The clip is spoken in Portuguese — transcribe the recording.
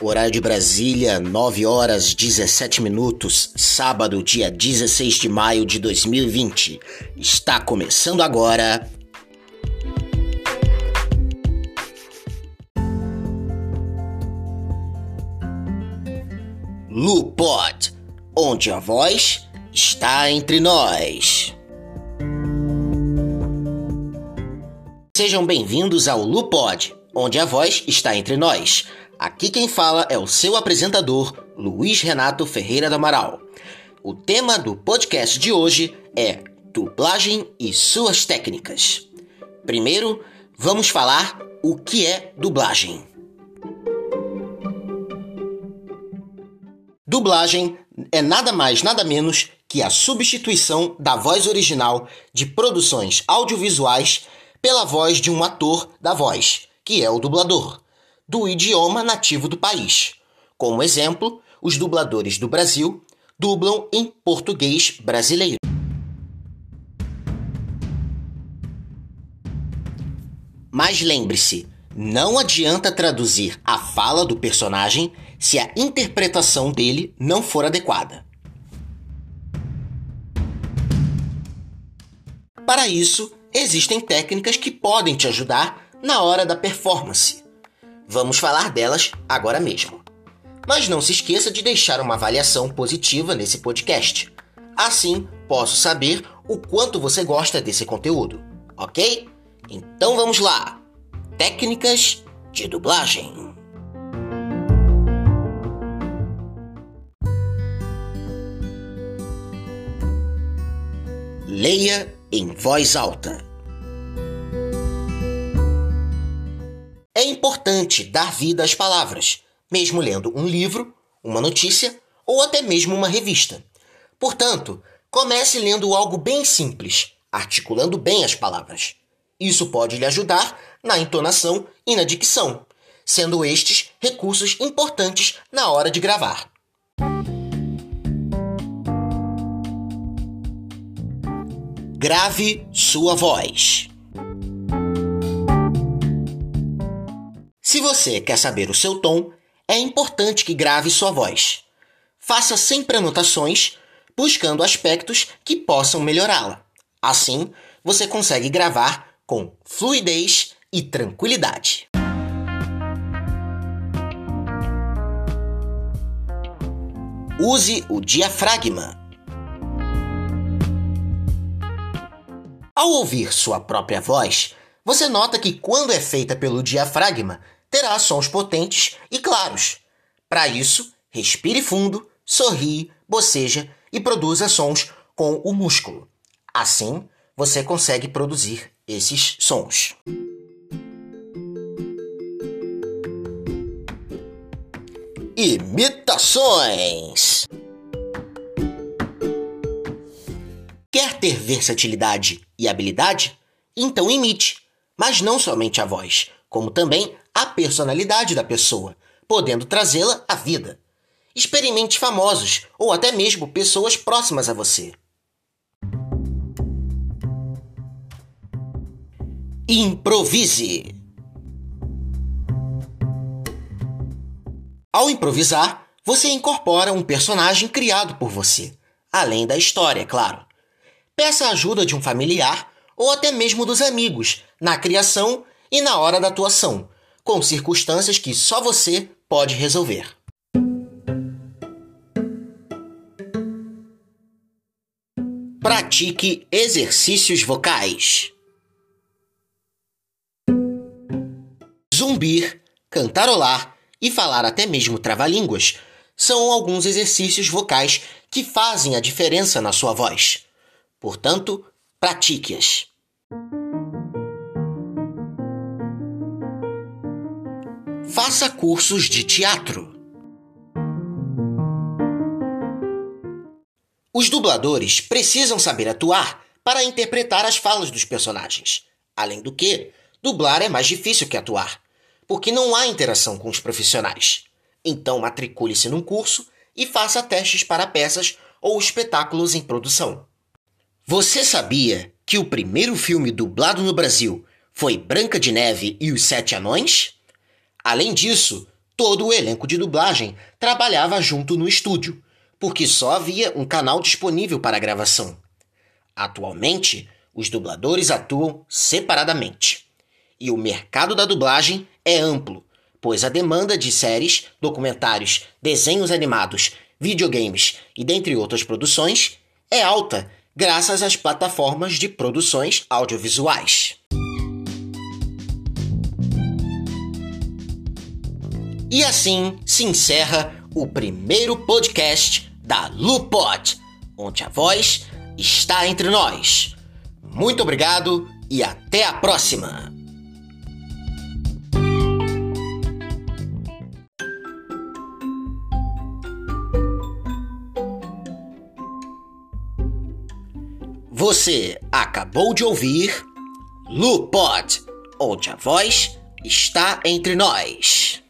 Horário de Brasília, 9 horas 17 minutos, sábado, dia 16 de maio de 2020. Está começando agora. Lupod, onde a voz está entre nós. Sejam bem-vindos ao Lupod, onde a voz está entre nós. Aqui quem fala é o seu apresentador, Luiz Renato Ferreira do Amaral. O tema do podcast de hoje é dublagem e suas técnicas. Primeiro, vamos falar o que é dublagem. Dublagem é nada mais, nada menos que a substituição da voz original de produções audiovisuais pela voz de um ator da voz, que é o dublador do idioma nativo do país. Como exemplo, os dubladores do Brasil dublam em português brasileiro. Mas lembre-se, não adianta traduzir a fala do personagem se a interpretação dele não for adequada. Para isso, existem técnicas que podem te ajudar na hora da performance. Vamos falar delas agora mesmo. Mas não se esqueça de deixar uma avaliação positiva nesse podcast. Assim, posso saber o quanto você gosta desse conteúdo, ok? Então vamos lá! Técnicas de dublagem. Leia em voz alta. Importante dar vida às palavras, mesmo lendo um livro, uma notícia ou até mesmo uma revista. Portanto, comece lendo algo bem simples, articulando bem as palavras. Isso pode lhe ajudar na entonação e na dicção, sendo estes recursos importantes na hora de gravar. Grave sua voz. Se você quer saber o seu tom, é importante que grave sua voz. Faça sempre anotações, buscando aspectos que possam melhorá-la. Assim, você consegue gravar com fluidez e tranquilidade. Use o diafragma. Ao ouvir sua própria voz, você nota que quando é feita pelo diafragma, terá sons potentes e claros. Para isso, respire fundo, sorrie, boceja e produza sons com o músculo. Assim, você consegue produzir esses sons. Imitações. Quer ter versatilidade e habilidade? Então imite, mas não somente a voz, como também a personalidade da pessoa, podendo trazê-la à vida. Experimente famosos ou até mesmo pessoas próximas a você. Improvise. Ao improvisar, você incorpora um personagem criado por você, além da história, claro. Peça a ajuda de um familiar ou até mesmo dos amigos na criação e na hora da atuação, com circunstâncias que só você pode resolver. Pratique exercícios vocais. Zumbir, cantarolar e falar até mesmo trava-línguas são alguns exercícios vocais que fazem a diferença na sua voz. Portanto, pratique-as. Faça cursos de teatro. Os dubladores precisam saber atuar para interpretar as falas dos personagens. Além do que, dublar é mais difícil que atuar, porque não há interação com os profissionais. Então, matricule-se num curso e faça testes para peças ou espetáculos em produção. Você sabia que o primeiro filme dublado no Brasil foi Branca de Neve e os Sete Anões? Além disso, todo o elenco de dublagem trabalhava junto no estúdio, porque só havia um canal disponível para a gravação. Atualmente, os dubladores atuam separadamente. E o mercado da dublagem é amplo, pois a demanda de séries, documentários, desenhos animados, videogames e dentre outras produções é alta graças às plataformas de produções audiovisuais. E assim se encerra o primeiro podcast da Lupot, onde a voz está entre nós. Muito obrigado e até a próxima! Você acabou de ouvir Lupot, onde a voz está entre nós.